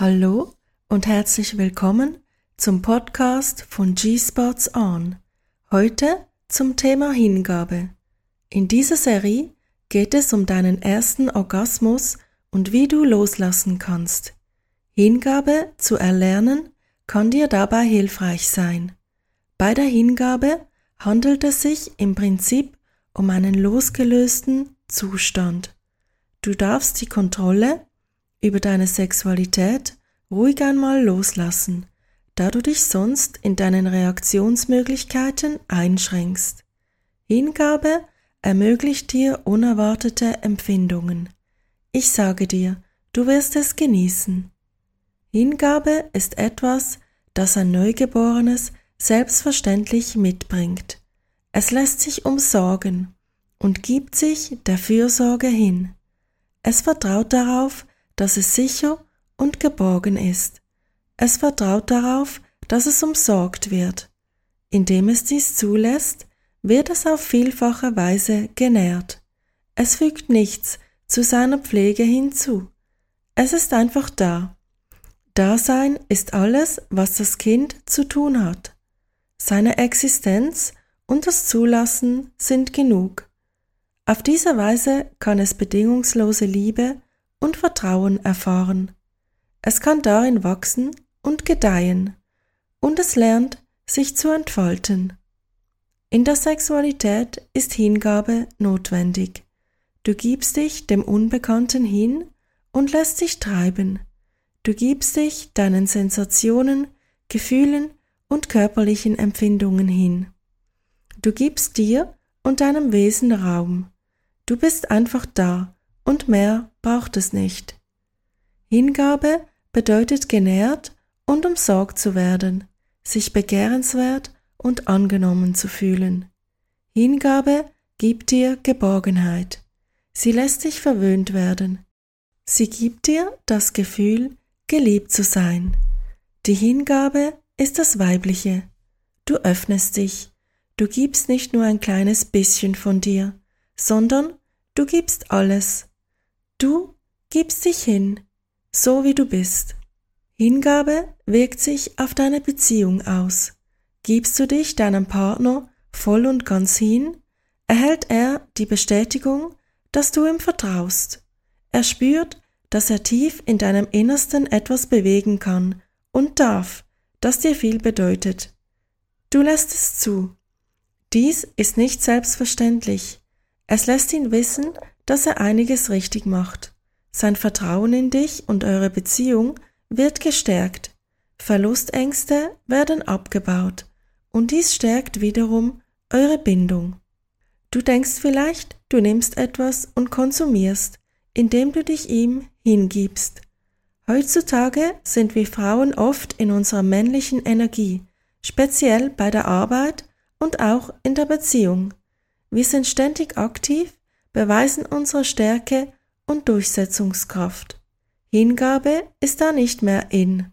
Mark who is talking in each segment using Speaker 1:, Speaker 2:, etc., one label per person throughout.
Speaker 1: Hallo und herzlich willkommen zum Podcast von G-Spots On. Heute zum Thema Hingabe. In dieser Serie geht es um deinen ersten Orgasmus und wie du loslassen kannst. Hingabe zu erlernen kann dir dabei hilfreich sein. Bei der Hingabe handelt es sich im Prinzip um einen losgelösten Zustand. Du darfst die Kontrolle über deine Sexualität ruhig einmal loslassen, da du dich sonst in deinen Reaktionsmöglichkeiten einschränkst. Hingabe ermöglicht dir unerwartete Empfindungen. Ich sage dir, du wirst es genießen. Hingabe ist etwas, das ein Neugeborenes selbstverständlich mitbringt. Es lässt sich umsorgen und gibt sich der Fürsorge hin. Es vertraut darauf, dass es sicher und geborgen ist. Es vertraut darauf, dass es umsorgt wird. Indem es dies zulässt, wird es auf vielfache Weise genährt. Es fügt nichts zu seiner Pflege hinzu. Es ist einfach da. Dasein ist alles, was das Kind zu tun hat. Seine Existenz und das Zulassen sind genug. Auf diese Weise kann es bedingungslose Liebe und Vertrauen erfahren. Es kann darin wachsen und gedeihen und es lernt, sich zu entfalten. In der Sexualität ist Hingabe notwendig. Du gibst dich dem Unbekannten hin und lässt dich treiben. Du gibst dich deinen Sensationen, Gefühlen und körperlichen Empfindungen hin. Du gibst dir und deinem Wesen Raum. Du bist einfach da und mehr braucht es nicht. Hingabe bedeutet genährt und umsorgt zu werden, sich begehrenswert und angenommen zu fühlen. Hingabe gibt dir Geborgenheit. Sie lässt dich verwöhnt werden. Sie gibt dir das Gefühl, geliebt zu sein. Die Hingabe ist das Weibliche. Du öffnest dich. Du gibst nicht nur ein kleines bisschen von dir, sondern du gibst alles. Du gibst dich hin, so wie du bist. Hingabe wirkt sich auf deine Beziehung aus. Gibst du dich deinem Partner voll und ganz hin, erhält er die Bestätigung, dass du ihm vertraust. Er spürt, dass er tief in deinem Innersten etwas bewegen kann und darf, das dir viel bedeutet. Du lässt es zu. Dies ist nicht selbstverständlich. Es lässt ihn wissen, dass er einiges richtig macht. Sein Vertrauen in dich und eure Beziehung wird gestärkt. Verlustängste werden abgebaut. Und dies stärkt wiederum eure Bindung. Du denkst vielleicht, du nimmst etwas und konsumierst, indem du dich ihm hingibst. Heutzutage sind wir Frauen oft in unserer männlichen Energie, speziell bei der Arbeit und auch in der Beziehung. Wir sind ständig aktiv beweisen unsere Stärke und Durchsetzungskraft. Hingabe ist da nicht mehr in.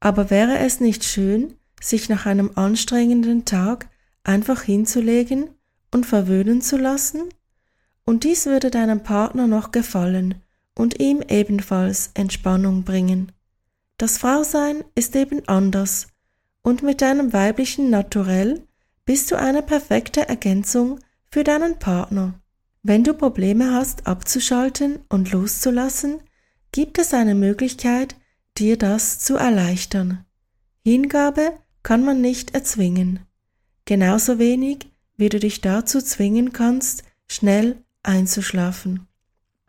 Speaker 1: Aber wäre es nicht schön, sich nach einem anstrengenden Tag einfach hinzulegen und verwöhnen zu lassen? Und dies würde deinem Partner noch gefallen und ihm ebenfalls Entspannung bringen. Das Frausein ist eben anders, und mit deinem weiblichen Naturell bist du eine perfekte Ergänzung für deinen Partner. Wenn du Probleme hast, abzuschalten und loszulassen, gibt es eine Möglichkeit, dir das zu erleichtern. Hingabe kann man nicht erzwingen. Genauso wenig, wie du dich dazu zwingen kannst, schnell einzuschlafen.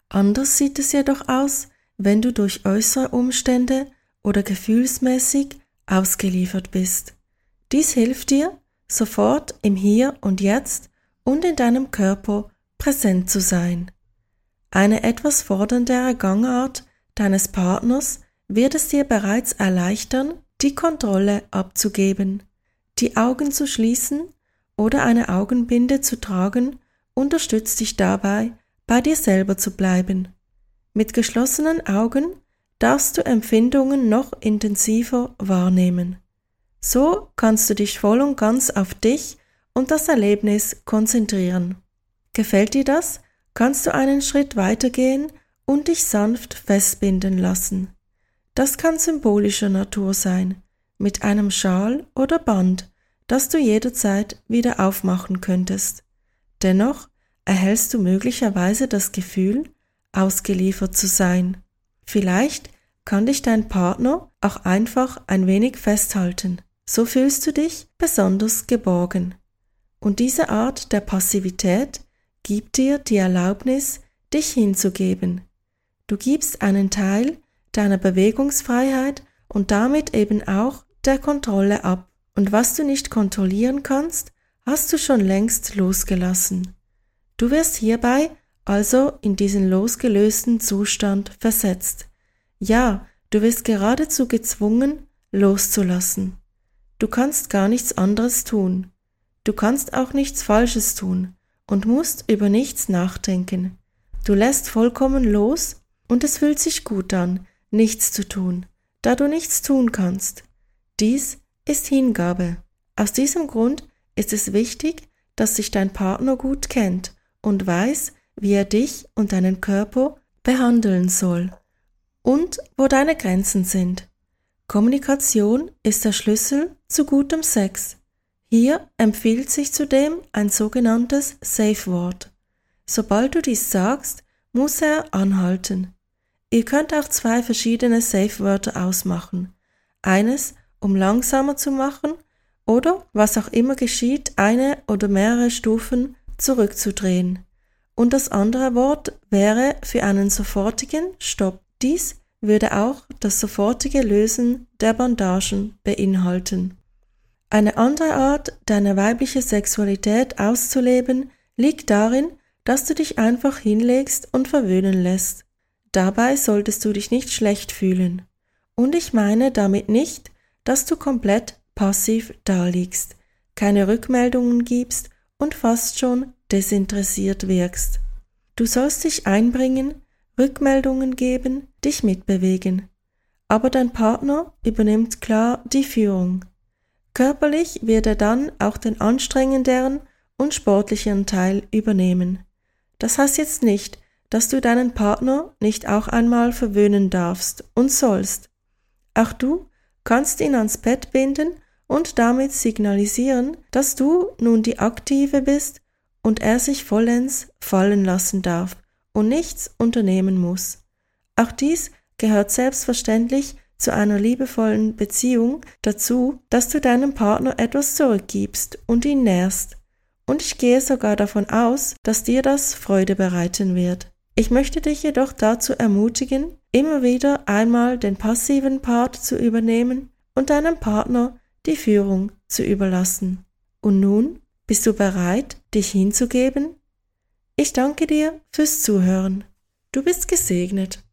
Speaker 1: Anders sieht es jedoch aus, wenn du durch äußere Umstände oder gefühlsmäßig ausgeliefert bist. Dies hilft dir, sofort im Hier und Jetzt und in deinem Körper präsent zu sein. Eine etwas forderndere Gangart deines Partners wird es dir bereits erleichtern, die Kontrolle abzugeben. Die Augen zu schließen oder eine Augenbinde zu tragen unterstützt dich dabei, bei dir selber zu bleiben. Mit geschlossenen Augen darfst du Empfindungen noch intensiver wahrnehmen. So kannst du dich voll und ganz auf dich und das Erlebnis konzentrieren. Gefällt dir das? Kannst du einen Schritt weitergehen und dich sanft festbinden lassen. Das kann symbolischer Natur sein, mit einem Schal oder Band, das du jederzeit wieder aufmachen könntest. Dennoch erhältst du möglicherweise das Gefühl, ausgeliefert zu sein. Vielleicht kann dich dein Partner auch einfach ein wenig festhalten. So fühlst du dich besonders geborgen. Und diese Art der Passivität gibt dir die Erlaubnis, dich hinzugeben. Du gibst einen Teil deiner Bewegungsfreiheit und damit eben auch der Kontrolle ab. Und was du nicht kontrollieren kannst, hast du schon längst losgelassen. Du wirst hierbei also in diesen losgelösten Zustand versetzt. Ja, du wirst geradezu gezwungen, loszulassen. Du kannst gar nichts anderes tun. Du kannst auch nichts Falsches tun und musst über nichts nachdenken. Du lässt vollkommen los und es fühlt sich gut an, nichts zu tun, da du nichts tun kannst. Dies ist Hingabe. Aus diesem Grund ist es wichtig, dass sich dein Partner gut kennt und weiß, wie er dich und deinen Körper behandeln soll und wo deine Grenzen sind. Kommunikation ist der Schlüssel zu gutem Sex. Hier empfiehlt sich zudem ein sogenanntes Safe Word. Sobald du dies sagst, muss er anhalten. Ihr könnt auch zwei verschiedene Safe Wörter ausmachen. Eines, um langsamer zu machen oder, was auch immer geschieht, eine oder mehrere Stufen zurückzudrehen. Und das andere Wort wäre für einen sofortigen Stopp. Dies würde auch das sofortige Lösen der Bandagen beinhalten. Eine andere Art, deine weibliche Sexualität auszuleben, liegt darin, dass du dich einfach hinlegst und verwöhnen lässt. Dabei solltest du dich nicht schlecht fühlen. Und ich meine damit nicht, dass du komplett passiv daliegst, keine Rückmeldungen gibst und fast schon desinteressiert wirkst. Du sollst dich einbringen, Rückmeldungen geben, dich mitbewegen. Aber dein Partner übernimmt klar die Führung. Körperlich wird er dann auch den anstrengenderen und sportlicheren Teil übernehmen. Das heißt jetzt nicht, dass du deinen Partner nicht auch einmal verwöhnen darfst und sollst. Auch du kannst ihn ans Bett binden und damit signalisieren, dass du nun die Aktive bist und er sich vollends fallen lassen darf und nichts unternehmen muss. Auch dies gehört selbstverständlich zu einer liebevollen Beziehung dazu, dass du deinem Partner etwas zurückgibst und ihn nährst. Und ich gehe sogar davon aus, dass dir das Freude bereiten wird. Ich möchte dich jedoch dazu ermutigen, immer wieder einmal den passiven Part zu übernehmen und deinem Partner die Führung zu überlassen. Und nun bist du bereit, dich hinzugeben ich danke dir fürs Zuhören. Du bist gesegnet.